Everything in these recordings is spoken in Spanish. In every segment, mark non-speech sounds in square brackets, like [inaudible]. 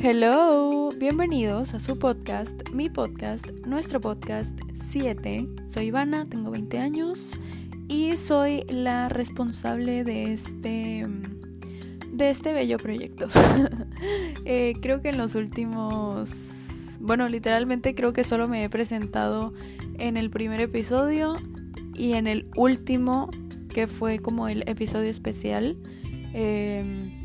Hello, bienvenidos a su podcast, mi podcast, nuestro podcast 7. Soy Ivana, tengo 20 años y soy la responsable de este de este bello proyecto. [laughs] Eh, creo que en los últimos, bueno, literalmente creo que solo me he presentado en el primer episodio y en el último que fue como el episodio especial. Eh,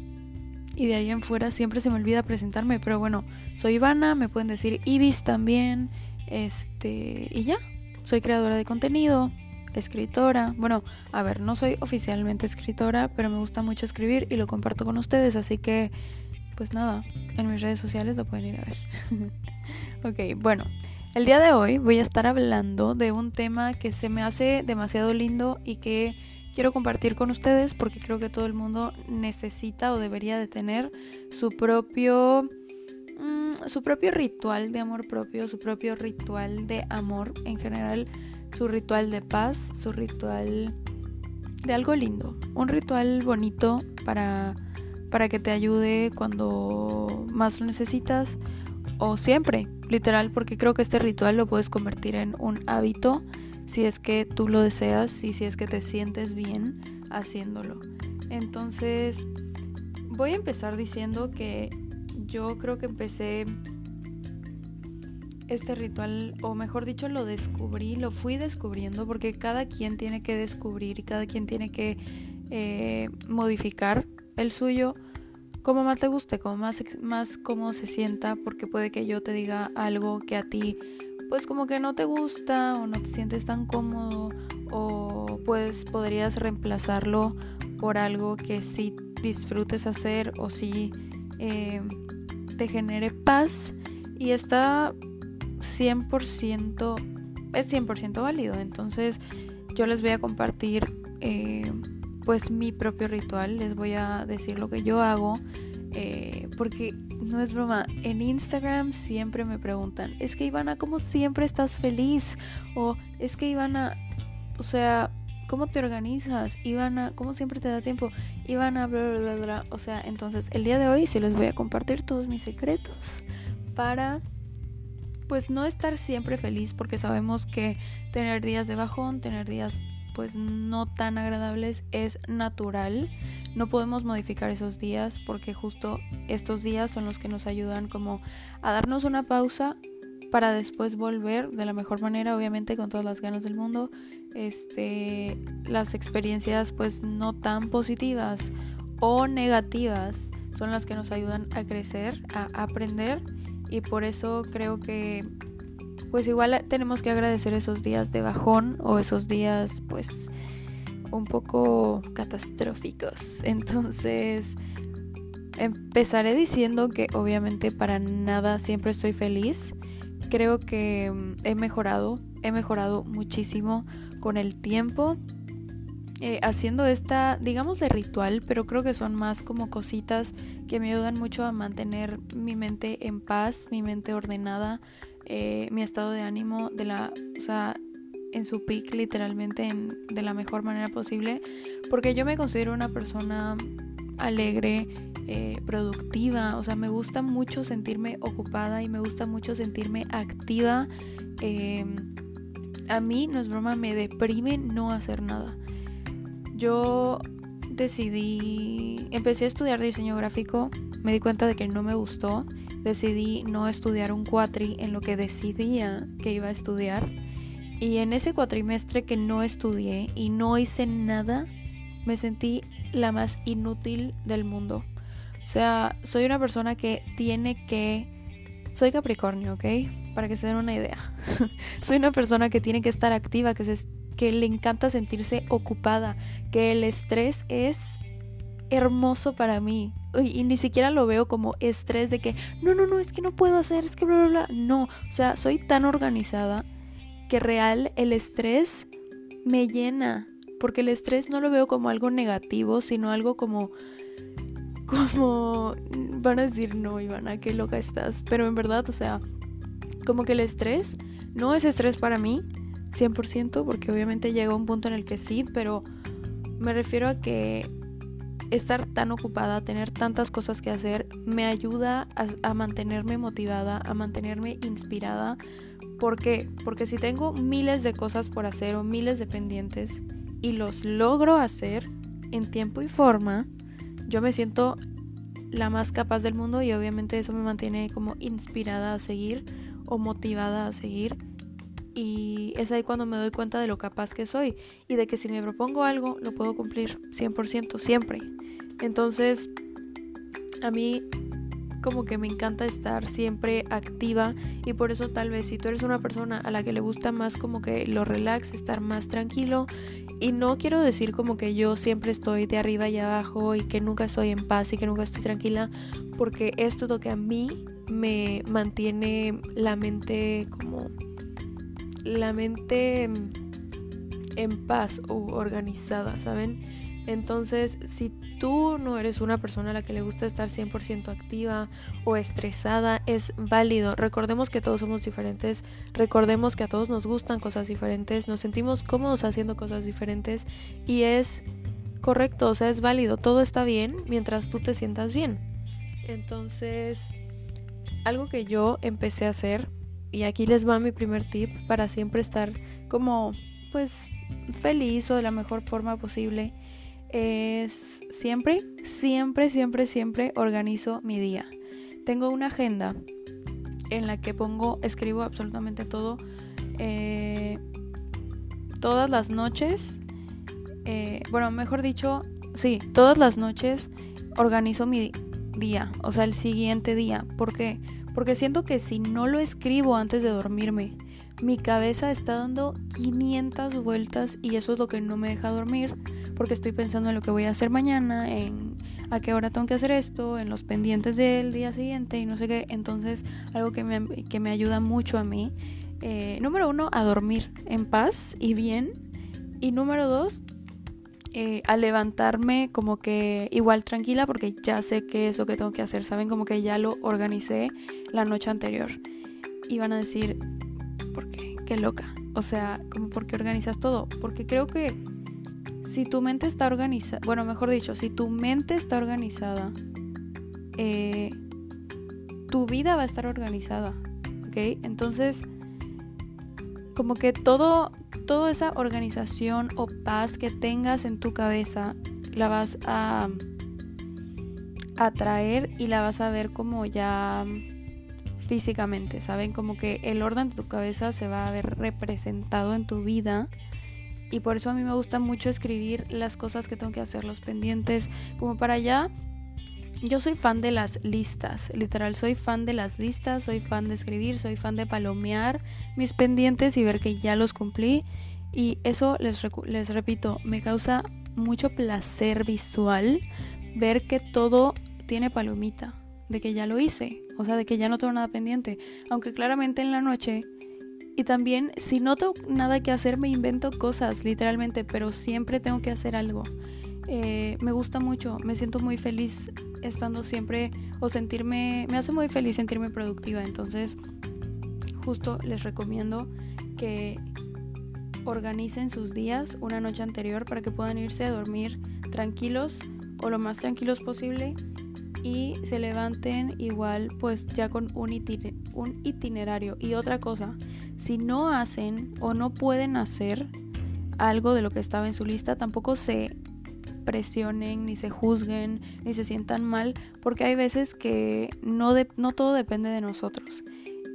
y de ahí en fuera siempre se me olvida presentarme, pero bueno, soy Ivana, me pueden decir Ibis también, este, y ya, soy creadora de contenido, escritora, bueno, a ver, no soy oficialmente escritora, pero me gusta mucho escribir y lo comparto con ustedes, así que, pues nada, en mis redes sociales lo pueden ir a ver. [laughs] ok, bueno, el día de hoy voy a estar hablando de un tema que se me hace demasiado lindo y que quiero compartir con ustedes porque creo que todo el mundo necesita o debería de tener su propio mm, su propio ritual de amor propio, su propio ritual de amor en general, su ritual de paz, su ritual de algo lindo, un ritual bonito para para que te ayude cuando más lo necesitas o siempre, literal, porque creo que este ritual lo puedes convertir en un hábito si es que tú lo deseas y si es que te sientes bien haciéndolo. Entonces, voy a empezar diciendo que yo creo que empecé este ritual, o mejor dicho, lo descubrí, lo fui descubriendo, porque cada quien tiene que descubrir y cada quien tiene que eh, modificar el suyo como más te guste, como más, más cómo se sienta, porque puede que yo te diga algo que a ti pues como que no te gusta o no te sientes tan cómodo o pues podrías reemplazarlo por algo que sí disfrutes hacer o sí eh, te genere paz y está 100% es 100% válido. Entonces yo les voy a compartir eh, pues mi propio ritual les voy a decir lo que yo hago eh, porque no es broma, en Instagram siempre me preguntan, es que Ivana, ¿cómo siempre estás feliz? O es que Ivana, o sea, ¿cómo te organizas? Ivana, ¿cómo siempre te da tiempo? Ivana, bla, bla, bla, bla. O sea, entonces el día de hoy sí les voy a compartir todos mis secretos para pues no estar siempre feliz porque sabemos que tener días de bajón, tener días pues no tan agradables es natural. No podemos modificar esos días porque justo estos días son los que nos ayudan como a darnos una pausa para después volver de la mejor manera, obviamente con todas las ganas del mundo. Este, las experiencias pues no tan positivas o negativas son las que nos ayudan a crecer, a aprender y por eso creo que pues igual tenemos que agradecer esos días de bajón o esos días pues un poco catastróficos. [laughs] Entonces empezaré diciendo que obviamente para nada siempre estoy feliz. Creo que mm, he mejorado, he mejorado muchísimo con el tiempo. Eh, haciendo esta, digamos, de ritual, pero creo que son más como cositas que me ayudan mucho a mantener mi mente en paz, mi mente ordenada, eh, mi estado de ánimo de la, o sea, en su peak literalmente de la mejor manera posible, porque yo me considero una persona alegre, eh, productiva, o sea, me gusta mucho sentirme ocupada y me gusta mucho sentirme activa. Em, a mí, no es broma, me deprime no hacer nada. Yo decidí, empecé a estudiar diseño gráfico, me di cuenta de que no me gustó decidí no estudiar un cuatri en lo que decidía que iba a estudiar. Y en ese cuatrimestre que no estudié y no hice nada, me sentí la más inútil del mundo. O sea, soy una persona que tiene que... Soy Capricornio, ¿ok? Para que se den una idea. [laughs] soy una persona que tiene que estar activa, que, que le encanta sentirse ocupada, que el estrés es hermoso para mí. Y, ni siquiera lo veo como estrés de que, no, no, no, es que no puedo hacer, es que bla, bla, bla. No, o sea, soy tan organizada que real el estrés me llena. Porque el estrés no lo veo como algo negativo, sino algo como... Como... Van a decir, no, Ivana, qué loca estás. Pero en verdad, o sea, como que el estrés no es estrés para mí, 100%, porque obviamente llega un punto en el que sí, pero me refiero a que estar tan ocupada, tener tantas cosas que hacer, me ayuda a, mantenerme motivada, a mantenerme inspirada. ¿Por qué? Porque si tengo miles de cosas por hacer o miles de pendientes y los logro hacer en tiempo y forma, yo me siento la más capaz del mundo y obviamente eso me mantiene como inspirada a seguir o motivada a seguir y es ahí cuando me doy cuenta de lo capaz que soy y de que si me propongo algo lo puedo cumplir 100% siempre. Entonces, a mí como que me encanta estar siempre activa y por eso tal vez si tú eres una persona a la que le gusta más como que lo relax, estar más tranquilo y no quiero decir como que yo siempre estoy de arriba y abajo y que nunca estoy en paz y que nunca estoy tranquila porque esto es lo que a mí me mantiene la mente como la mente en paz o organizada, ¿saben? Entonces, si tú no eres una persona a la que le gusta estar 100% activa o estresada, es válido. Recordemos que todos somos diferentes, recordemos que a todos nos gustan cosas diferentes, nos sentimos cómodos haciendo cosas diferentes y es correcto, o sea, es válido, todo está bien mientras tú te sientas bien. Entonces, algo que yo empecé a hacer y aquí les va mi primer tip para siempre estar como pues feliz o de la mejor forma posible. Es siempre, siempre, siempre, siempre organizo mi día. Tengo una agenda en la que pongo, escribo absolutamente todo. Eh, todas las noches, eh, bueno, mejor dicho, sí, todas las noches organizo mi día, o sea, el siguiente día. Porque siento que si no lo escribo antes de dormirme, mi cabeza está dando 500 vueltas y eso es lo que no me deja dormir, porque estoy pensando en lo que voy a hacer mañana, en a qué hora tengo que hacer esto, en los pendientes del día siguiente y no sé qué. Entonces, algo que me, que me ayuda mucho a mí, eh, número uno, a dormir en paz y bien. Y número dos, eh, a levantarme como que igual tranquila porque ya sé qué es lo que tengo que hacer, ¿saben? Como que ya lo organicé la noche anterior. Y van a decir, ¿por qué? Qué loca. O sea, como por qué organizas todo. Porque creo que si tu mente está organizada, bueno, mejor dicho, si tu mente está organizada, eh, tu vida va a estar organizada, ¿ok? Entonces, como que todo, toda esa organización o paz que tengas en tu cabeza la vas a atraer y la vas a ver como ya físicamente, ¿saben? Como que el orden de tu cabeza se va a ver representado en tu vida. Y por eso a mí me gusta mucho escribir las cosas que tengo que hacer, los pendientes, como para ya yo soy fan de las listas, literal, soy fan de las listas, soy fan de escribir, soy fan de palomear mis pendientes y ver que ya los cumplí. Y eso, les, les repito, me causa mucho placer visual ver que todo tiene palomita, de que ya lo hice, o sea, de que ya no tengo nada pendiente. Aunque claramente en la noche y también, si no tengo nada que hacer, me invento cosas, literalmente, pero siempre tengo que hacer algo. Eh, me gusta mucho, me siento muy feliz estando siempre o sentirme, me hace muy feliz sentirme productiva, entonces justo les recomiendo que organicen sus días una noche anterior para que puedan irse a dormir tranquilos o lo más tranquilos posible y se levanten igual pues ya con un, un itinerario. Y otra cosa, si no hacen o no pueden hacer algo de lo que estaba en su lista, tampoco se presionen, ni se juzguen, ni se sientan mal, porque hay veces que no, no todo depende de nosotros.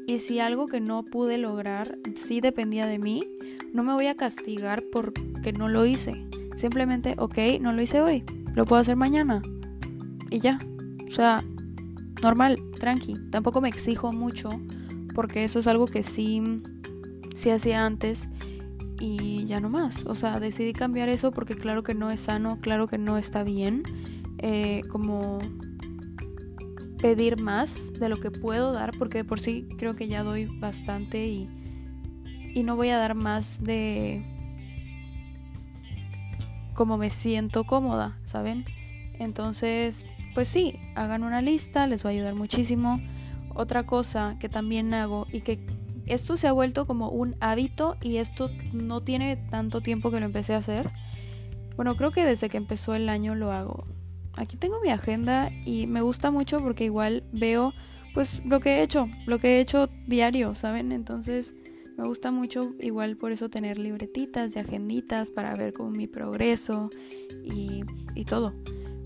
Y si algo que no pude lograr sí dependía de mí, no me voy a castigar porque no lo hice. Simplemente, ok, no lo hice hoy, lo puedo hacer mañana. Y ya. O sea, normal, tranqui. Tampoco me exijo mucho porque eso es algo que sí, sí hacía antes y ya no más. O sea, decidí cambiar eso porque claro que no es sano, claro que no está bien. Eh, como pedir más de lo que puedo dar, porque de por sí creo que ya doy bastante y, y no voy a dar más de como me siento cómoda, ¿saben? Entonces, pues sí, hagan una lista, les va a ayudar muchísimo. Otra cosa que también hago y que esto se ha vuelto como un hábito y esto no tiene tanto tiempo que lo empecé a hacer. Bueno, creo que desde que empezó el año lo hago. aquí tengo mi agenda y me gusta mucho porque igual veo pues lo que he hecho, lo que he hecho diario, ¿saben? Entonces me gusta mucho igual por eso tener libretitas y agenditas para ver como mi progreso y, y todo.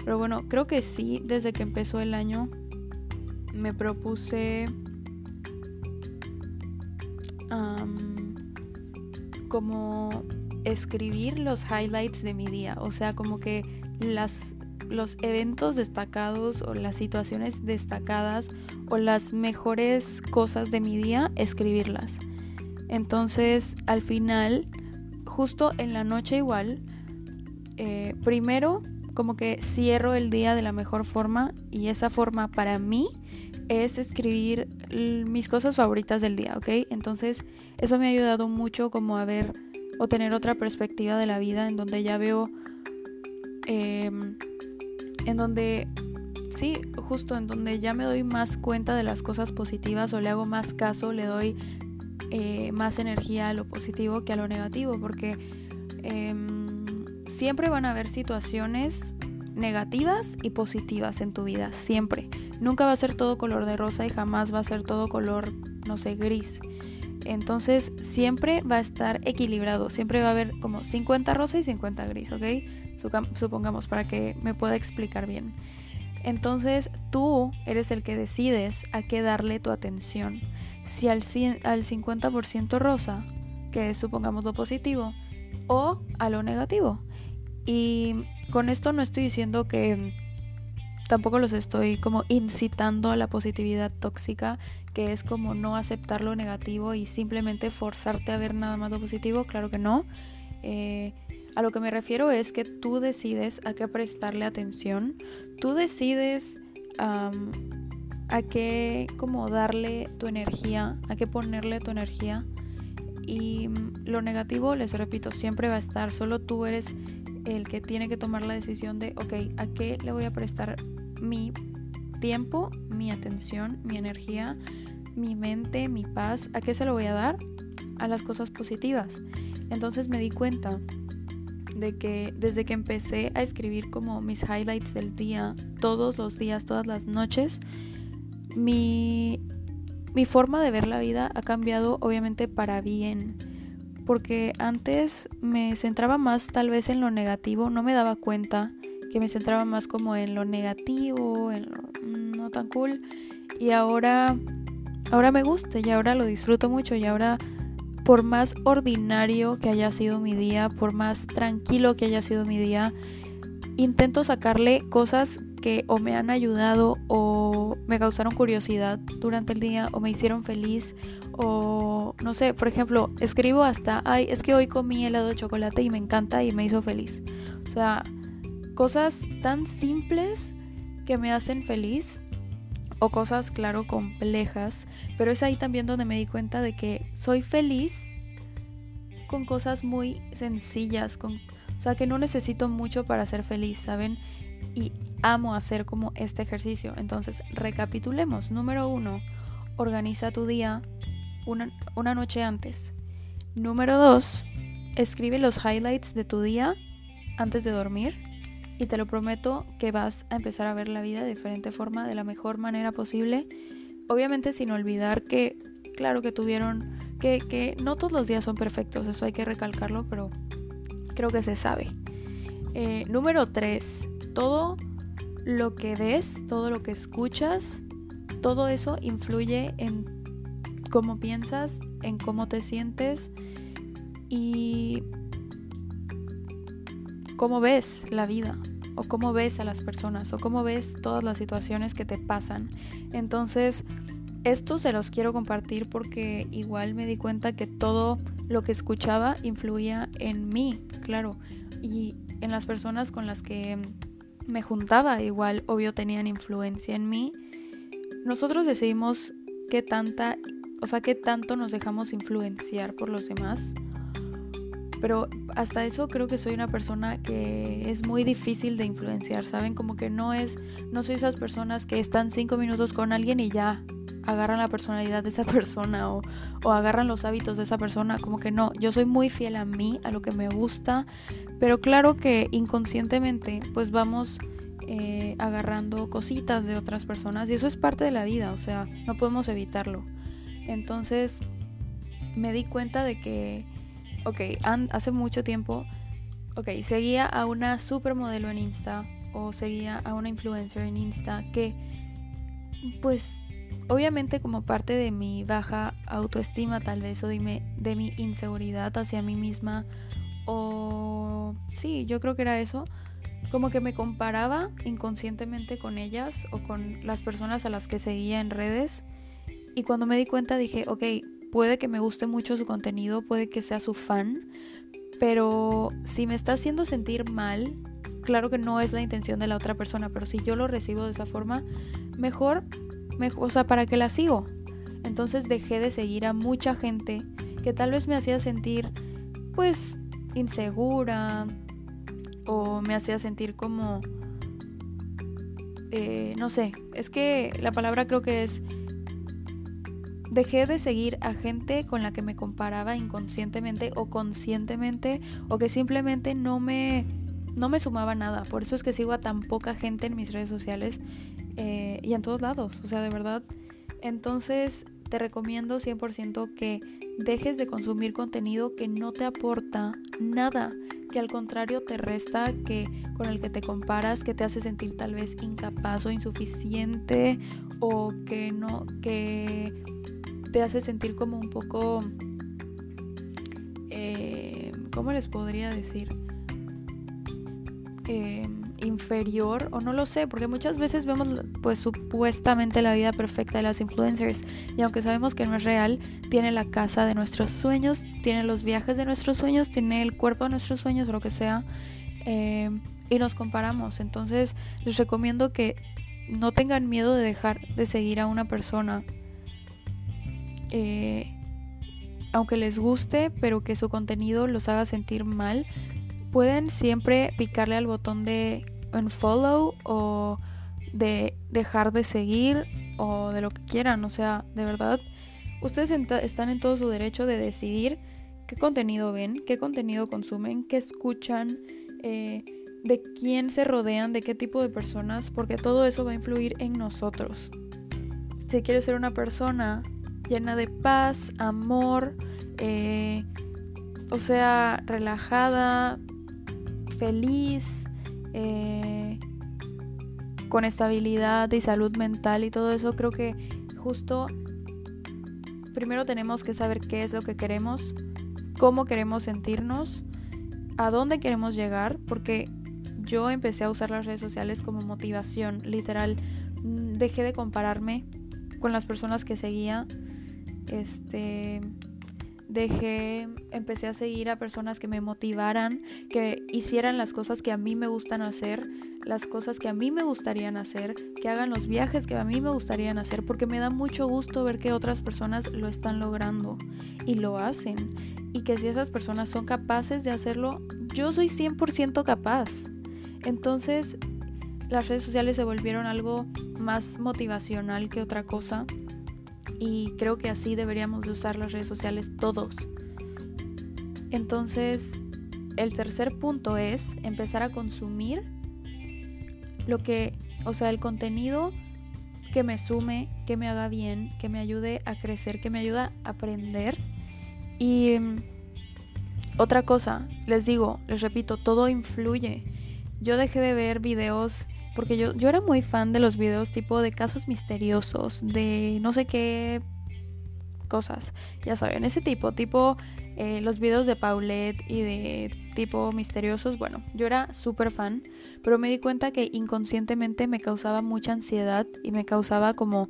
Pero bueno, creo que sí, desde que empezó el año me propuse como escribir los highlights de mi día, o sea, como que las los eventos destacados o las situaciones destacadas o las mejores cosas de mi día, escribirlas. Entonces, al final, justo en la noche igual, eh, primero como que cierro el día de la mejor forma y esa forma para mí es escribir mis cosas favoritas del día, ¿ok? Entonces eso me ha ayudado mucho como a ver o tener otra perspectiva de la vida en donde ya veo, em, en donde, sí, justo en donde ya me doy más cuenta de las cosas positivas o le hago más caso, le doy eh, más energía a lo positivo que a lo negativo, porque em, siempre van a haber situaciones negativas y positivas en tu vida, siempre. Nunca va a ser todo color de rosa y jamás va a ser todo color, no sé, gris. Entonces siempre va a estar equilibrado, siempre va a haber como 50 rosa y 50 gris, ¿ok? Supongamos para que me pueda explicar bien. Entonces tú eres el que decides a qué darle tu atención. Si al, al 50% rosa, que es supongamos lo positivo, o a lo negativo. Y con esto no estoy diciendo que tampoco los estoy como incitando a la positividad tóxica, que es como no aceptar lo negativo y simplemente forzarte a ver nada más lo positivo, claro que no. Eh, a lo que me refiero es que tú decides a qué prestarle atención, tú decides a qué como darle tu energía, a qué ponerle tu energía. Y lo negativo, les repito, siempre va a estar, solo tú eres el que tiene que tomar la decisión de, ok, ¿a qué le voy a prestar mi tiempo, mi atención, mi energía, mi mente, mi paz? ¿A qué se lo voy a dar? A las cosas positivas. Entonces me di cuenta de que desde que empecé a escribir como mis highlights del día, todos los días, todas las noches, mi, mi forma de ver la vida ha cambiado obviamente para bien porque antes me centraba más tal vez en lo negativo, no me daba cuenta que me centraba más como en lo negativo, en lo no tan cool. Y ahora ahora me gusta y ahora lo disfruto mucho. Y ahora por más ordinario que haya sido mi día, por más tranquilo que haya sido mi día, intento sacarle cosas que o me han ayudado o me causaron curiosidad durante el día o me hicieron feliz. O no sé, por ejemplo, escribo hasta, ay, es que hoy comí helado de chocolate y me encanta y me hizo feliz. O sea, cosas tan simples que me hacen feliz o cosas, claro, complejas, pero es ahí también donde me di cuenta de que soy feliz con cosas muy sencillas, con, o sea, que no necesito mucho para ser feliz, ¿saben? Y amo hacer como este ejercicio. Entonces, recapitulemos. Número uno, organiza tu día una, una noche antes. Número dos, escribe los highlights de tu día antes de dormir. Y te lo prometo que vas a empezar a ver la vida de diferente forma, de la mejor manera posible. Obviamente sin olvidar que, claro que tuvieron, que, que no todos los días son perfectos, eso hay que recalcarlo, pero creo que se sabe. Eh, número 3. Todo lo que ves, todo lo que escuchas, todo eso influye en cómo piensas, en cómo te sientes y cómo ves la vida o cómo ves a las personas o cómo ves todas las situaciones que te pasan. Entonces, esto se los quiero compartir porque igual me di cuenta que todo lo que escuchaba influía en mí, claro, y en las personas con las que me juntaba igual, obvio, tenían influencia en mí. Nosotros decidimos qué tanta, o sea, qué tanto nos dejamos influenciar por los demás. Pero hasta eso creo que soy una persona que es muy difícil de influenciar, ¿saben? Como que no es, no soy esas personas que están cinco minutos con alguien y ya agarran la personalidad de esa [laughs] persona o, o, agarran los hábitos de esa persona, como que no, yo soy muy fiel a mí, a lo que me gusta, pero claro que inconscientemente pues vamos eh, agarrando cositas de otras personas y eso es parte de la vida, o sea, no podemos evitarlo. Entonces me di cuenta de que, ok, hace mucho tiempo, ok, seguía a una supermodelo en Insta o seguía a una influencer en Insta que, pues, obviamente como parte de mi baja autoestima tal vez o de de mi inseguridad hacia mí misma o sí, yo creo que era eso, como que me comparaba inconscientemente con ellas o con las personas a las que seguía en redes y cuando me di cuenta dije, ok, puede que me guste mucho su contenido, puede que sea su fan, pero si me está haciendo sentir mal, claro que no es la intención de la otra persona, pero si yo lo recibo de esa forma, mejor, mejor o sea, ¿para qué la sigo? Entonces dejé de seguir a mucha gente que tal vez me hacía sentir, pues, insegura o me hacía sentir como, eh, no sé, es que la palabra creo que es dejé de seguir a gente con la que me comparaba inconscientemente o conscientemente o que simplemente no me, no me sumaba nada. Por eso es que sigo a tan poca gente en mis redes sociales eh, y en todos lados. O sea, de verdad. Entonces te recomiendo 100% que dejes de consumir contenido que no te aporta nada, que al contrario te resta, que con el que te comparas, que te hace sentir tal vez incapaz o insuficiente o que no que te hace sentir como un poco, eh, ¿cómo les podría decir? Eh, inferior o no lo sé, porque muchas veces vemos pues supuestamente la vida perfecta de las influencers y aunque sabemos que no es real, tiene la casa de nuestros sueños, tiene los viajes de nuestros sueños, tiene el cuerpo de nuestros sueños o lo que sea eh, y nos comparamos. Entonces les recomiendo que no tengan miedo de dejar de seguir a una persona eh, aunque les guste, pero que su contenido los haga sentir mal, pueden siempre picarle al botón de unfollow o de dejar de seguir o de lo que quieran. O sea, de verdad, ustedes están en todo su derecho de decidir qué contenido ven, qué contenido consumen, qué escuchan, eh, de quién se rodean, de qué tipo de personas, porque todo eso va a influir en nosotros. Si quieres ser una persona llena de paz, amor, eh, o sea, relajada, feliz, eh, con estabilidad y salud mental y todo eso, creo que justo primero tenemos que saber qué es lo que queremos, cómo queremos sentirnos, a dónde queremos llegar, porque yo empecé a usar las redes sociales como motivación, literal, mm, dejé de compararme con las personas que seguía este dejé, empecé a seguir a personas que me motivaran, que hicieran las cosas que a mí me gustan hacer, las cosas que a mí me gustarían hacer, que hagan los viajes que a mí me gustarían hacer, porque me da mucho gusto ver que otras personas lo están logrando y lo hacen. Y que si esas personas son capaces de hacerlo, yo soy 100% capaz. Entonces, las redes sociales se volvieron algo más motivacional que otra cosa y creo que así deberíamos de usar las redes sociales todos. Entonces, el tercer punto es empezar a consumir lo que, o sea, el contenido que me sume, que me haga bien, que me ayude a crecer, que me ayude a aprender. Y mm, otra cosa, les digo, les repito, todo influye. Yo dejé de ver videos porque yo, yo era muy fan de los videos tipo de casos misteriosos, de no sé qué cosas. Ya saben, ese tipo, tipo eh, los videos de Paulette y de tipo misteriosos. Bueno, yo era súper fan, pero me di cuenta que inconscientemente me causaba mucha ansiedad y me causaba como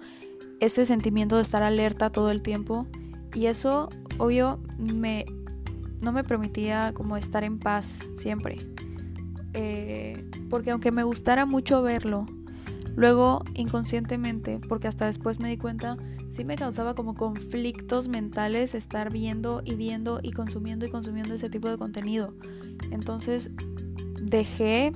ese sentimiento de estar alerta todo el tiempo. Y eso, obvio, me, no me permitía como estar en paz siempre. Eh, porque aunque me gustara mucho verlo, luego inconscientemente, porque hasta después me di cuenta, sí me causaba como conflictos mentales estar viendo y viendo y consumiendo y consumiendo ese tipo de contenido. Entonces dejé,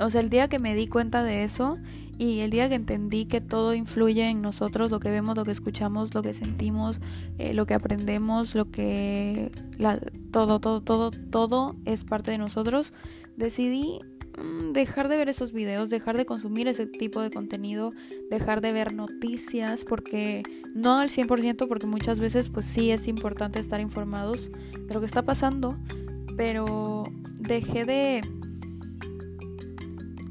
o sea, el día que me di cuenta de eso y el día que entendí que todo influye en nosotros, lo que vemos, lo que escuchamos, lo que sentimos, eh, lo que aprendemos, lo que... todo, todo, todo, todo es parte de nosotros, decidí mm, dejar de ver esos videos, dejar de consumir ese tipo de contenido, dejar de ver noticias, porque no al 100%, porque muchas veces pues sí es importante estar informados de lo que está pasando, pero dejé de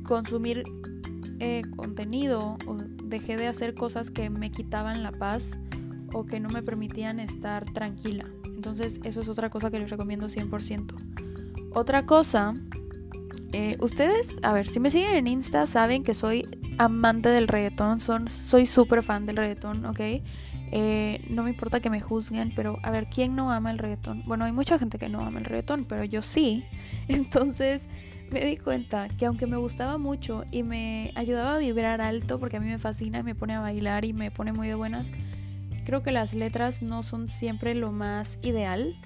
consumir eh, contenido o dejé de hacer cosas que me quitaban la paz o que no me permitían estar tranquila. Entonces eso es otra cosa que les recomiendo 100%. Otra cosa, eh, ustedes, a ver, si me siguen en Insta saben que soy amante del reggaetón, son, soy súper fan del reggaetón, ¿ok? Eh, no me importa que me juzguen, pero a ver, ¿quién no ama el reggaetón? Bueno, hay mucha gente que no ama el reggaetón, pero yo sí. [laughs] Entonces me di cuenta que aunque me gustaba mucho y me ayudaba a vibrar alto, porque a mí me fascina me pone a bailar y me pone muy de buenas, creo que las letras no son siempre lo más ideal.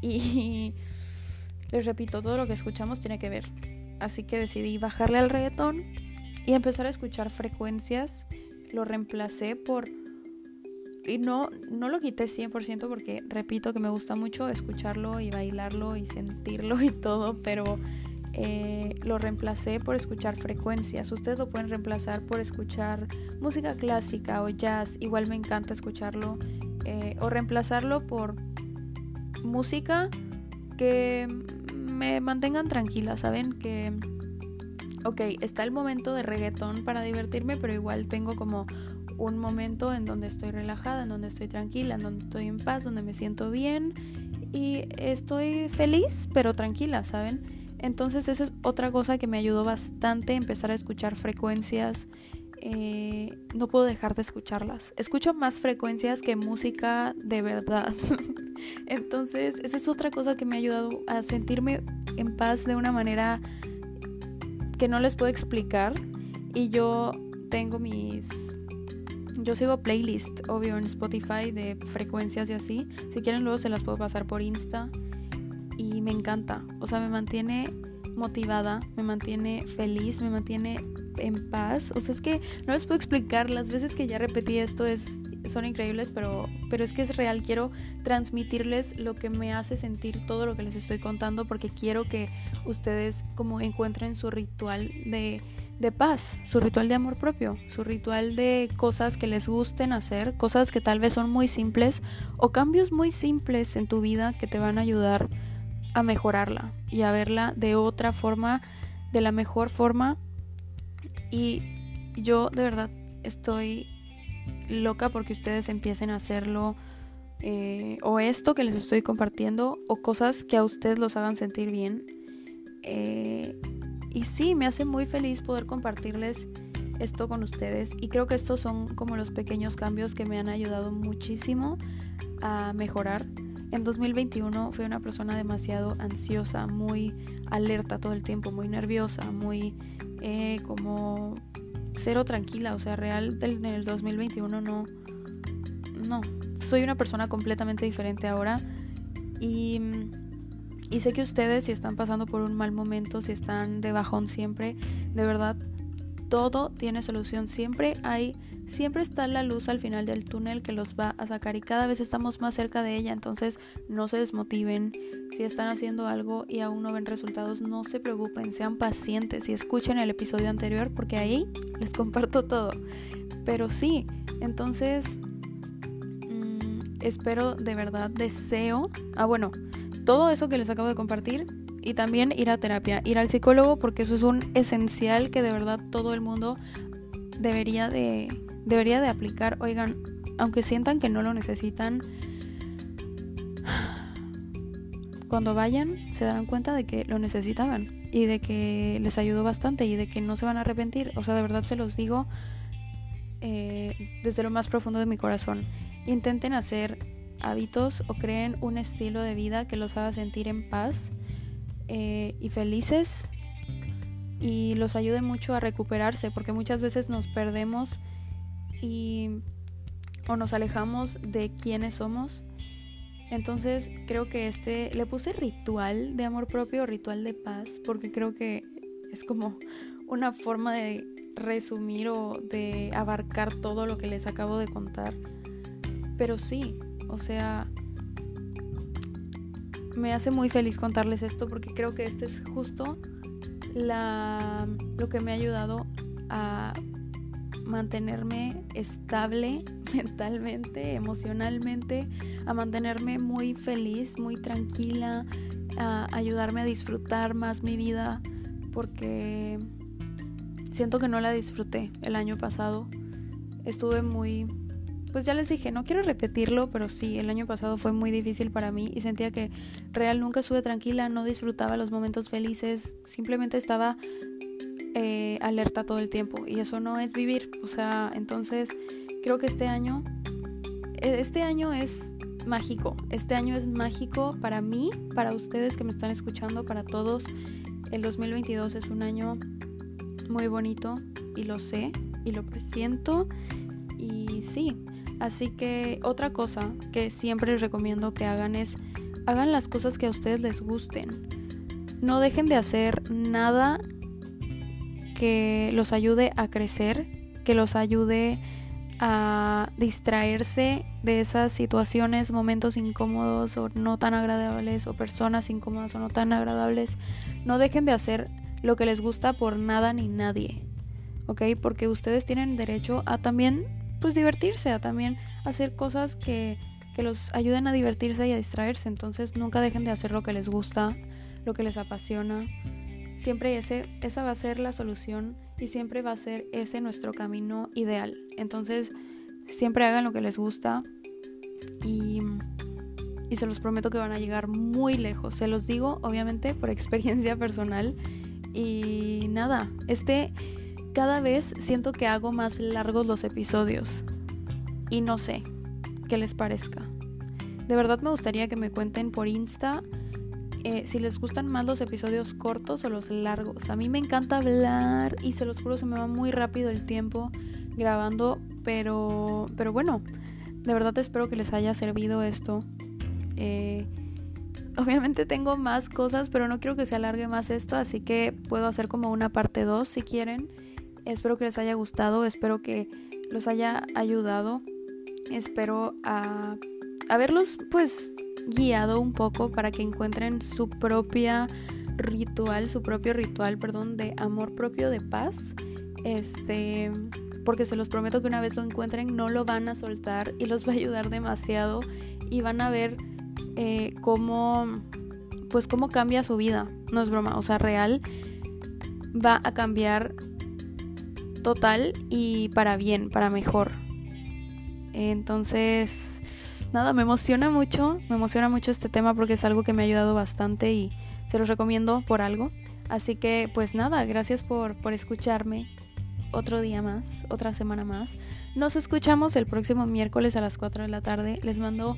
Y [laughs] les repito, todo lo que escuchamos tiene que ver. Así que decidí bajarle al reggaetón y empezar a escuchar frecuencias. Lo reemplacé por y no, no lo quité 100% porque repito que me gusta mucho escucharlo y bailarlo y sentirlo y todo, pero eh, lo reemplacé por escuchar frecuencias. Ustedes lo pueden reemplazar por escuchar música clásica o jazz, igual me encanta escucharlo, eh, o reemplazarlo por música que me mantengan tranquila, ¿saben? Que, ok, está el momento de reggaetón para divertirme, pero igual tengo como un momento en donde estoy relajada, en donde estoy tranquila, en donde estoy en paz, donde me siento bien y estoy feliz pero tranquila, ¿saben? Entonces esa es otra cosa que me ayudó bastante empezar a escuchar frecuencias. Eh, no puedo dejar de escucharlas. Escucho más frecuencias que música de verdad. [laughs] Entonces esa es otra cosa que me ha ayudado a sentirme en paz de una manera que no les puedo explicar. Y yo tengo mis yo sigo playlist, obvio, en Spotify de frecuencias y así. Si quieren luego se las puedo pasar por Insta. Y me encanta. O sea, me mantiene motivada, me mantiene feliz, me mantiene en paz. O sea, es que no les puedo explicar. Las veces que ya repetí esto es, son increíbles, pero, pero es que es real. Quiero transmitirles lo que me hace sentir todo lo que les estoy contando porque quiero que ustedes como encuentren su ritual de de paz, su ritual de amor propio, su ritual de cosas que les gusten hacer, cosas que tal vez son muy simples o cambios muy simples en tu vida que te van a ayudar a mejorarla y a verla de otra forma, de la mejor forma. Y yo de verdad estoy loca porque ustedes empiecen a hacerlo. Eh, o esto que les estoy compartiendo o cosas que a ustedes los hagan sentir bien. Eh, y sí, me hace muy feliz poder compartirles esto con ustedes y creo que estos son como los pequeños cambios que me han ayudado muchísimo a mejorar. En 2021 fui una persona demasiado ansiosa, muy alerta todo el tiempo, muy nerviosa, muy eh, como cero tranquila, o sea, real en el 2021 no, no, soy una persona completamente diferente ahora. Y y sé que ustedes si están pasando por un mal momento, si están de bajón siempre, de verdad, todo tiene solución. Siempre hay, siempre está la luz al final del túnel que los va a sacar y cada vez estamos más cerca de ella. Entonces no se desmotiven. Si están haciendo algo y aún no ven resultados, no se preocupen, sean pacientes y escuchen el episodio anterior porque ahí les comparto todo. Pero sí, entonces mm, espero de verdad, deseo. Ah, bueno todo eso que les acabo de compartir y también ir a terapia, ir al psicólogo porque eso es un esencial que de verdad todo el mundo debería de debería de aplicar. Oigan, aunque sientan que no lo necesitan, cuando vayan se darán cuenta de que lo necesitaban y de que les ayudó bastante y de que no se van a arrepentir. O sea, de verdad se los digo eh, desde lo más profundo de mi corazón. Intenten hacer hábitos o creen un estilo de vida que los haga sentir en paz eh, y felices y los ayude mucho a recuperarse porque muchas veces nos perdemos y o nos alejamos de quiénes somos. Entonces creo que este le puse ritual de amor propio ritual de paz porque creo que es como una forma de resumir o de abarcar todo lo que les acabo de contar. Pero sí o sea, me hace muy feliz contarles esto porque creo que esta es justo la, lo que me ha ayudado a mantenerme estable [laughs] mentalmente, emocionalmente, a mantenerme muy feliz, muy tranquila, a ayudarme a disfrutar más mi vida, porque siento que no la disfruté el año pasado. Estuve muy pues ya les dije, no quiero repetirlo, pero sí, el año pasado fue muy difícil para mí y sentía que real nunca estuve tranquila, no disfrutaba los momentos felices, simplemente estaba eh, alerta todo el tiempo y eso no es vivir. O sea, entonces creo que este año, e, este año es mágico, este año es mágico para mí, para ustedes que me están escuchando, para todos. El 2022 es un año muy bonito y lo sé y lo presiento y sí, Así que otra cosa que siempre les recomiendo que hagan es hagan las cosas que a ustedes les gusten. No dejen de hacer nada que los ayude a crecer, que los ayude a distraerse de esas situaciones, momentos incómodos o no tan agradables o personas incómodas o no tan agradables. No dejen de hacer lo que les gusta por nada ni nadie. ¿Ok? Porque ustedes tienen derecho a también pues divertirse, a también hacer cosas que, que los ayuden a divertirse y a distraerse. Entonces nunca dejen de hacer lo que les gusta, lo que les apasiona. Siempre ese, esa va a ser la solución y siempre va a ser ese nuestro camino ideal. Entonces siempre hagan lo que les gusta y, y se los prometo que van a llegar muy lejos. Se los digo obviamente por experiencia [laughs] personal. Y nada, este cada vez siento que hago más largos los episodios. Y no sé qué les parezca. De verdad me gustaría que me cuenten por Insta eh, si les gustan más los episodios cortos o los largos. A mí me encanta hablar y se los juro se me va muy rápido el tiempo grabando. Pero, pero bueno, de verdad espero que les haya servido esto. Eh, obviamente tengo más cosas, pero no quiero que se alargue más esto, así que puedo hacer como una parte 2 si quieren. Espero que les haya gustado, espero que los haya ayudado, espero a haberlos pues guiado un poco para que encuentren su propia ritual, su propio ritual, perdón, de amor propio, de paz. Este, porque se los prometo que una vez lo encuentren no lo van a soltar y los va a ayudar demasiado y van a ver eh, cómo, pues cómo cambia su vida. No es broma, o sea, real va a cambiar total y para bien, para mejor. Entonces, nada, me emociona mucho, me emociona mucho este tema porque es algo que me ha ayudado bastante y se los recomiendo por algo. Así que, pues nada, gracias por, por escucharme otro día más, otra semana más. Nos escuchamos el próximo miércoles a las 4 de la tarde. Les mando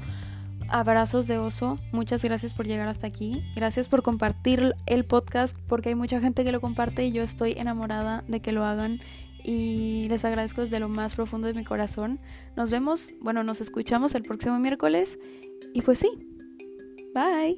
abrazos de oso. Muchas gracias por llegar hasta aquí. Gracias por compartir el podcast porque hay mucha gente que lo comparte y yo estoy enamorada de que lo hagan y les agradezco desde lo más profundo de mi corazón. Nos vemos, bueno, nos escuchamos el próximo miércoles y pues sí, bye.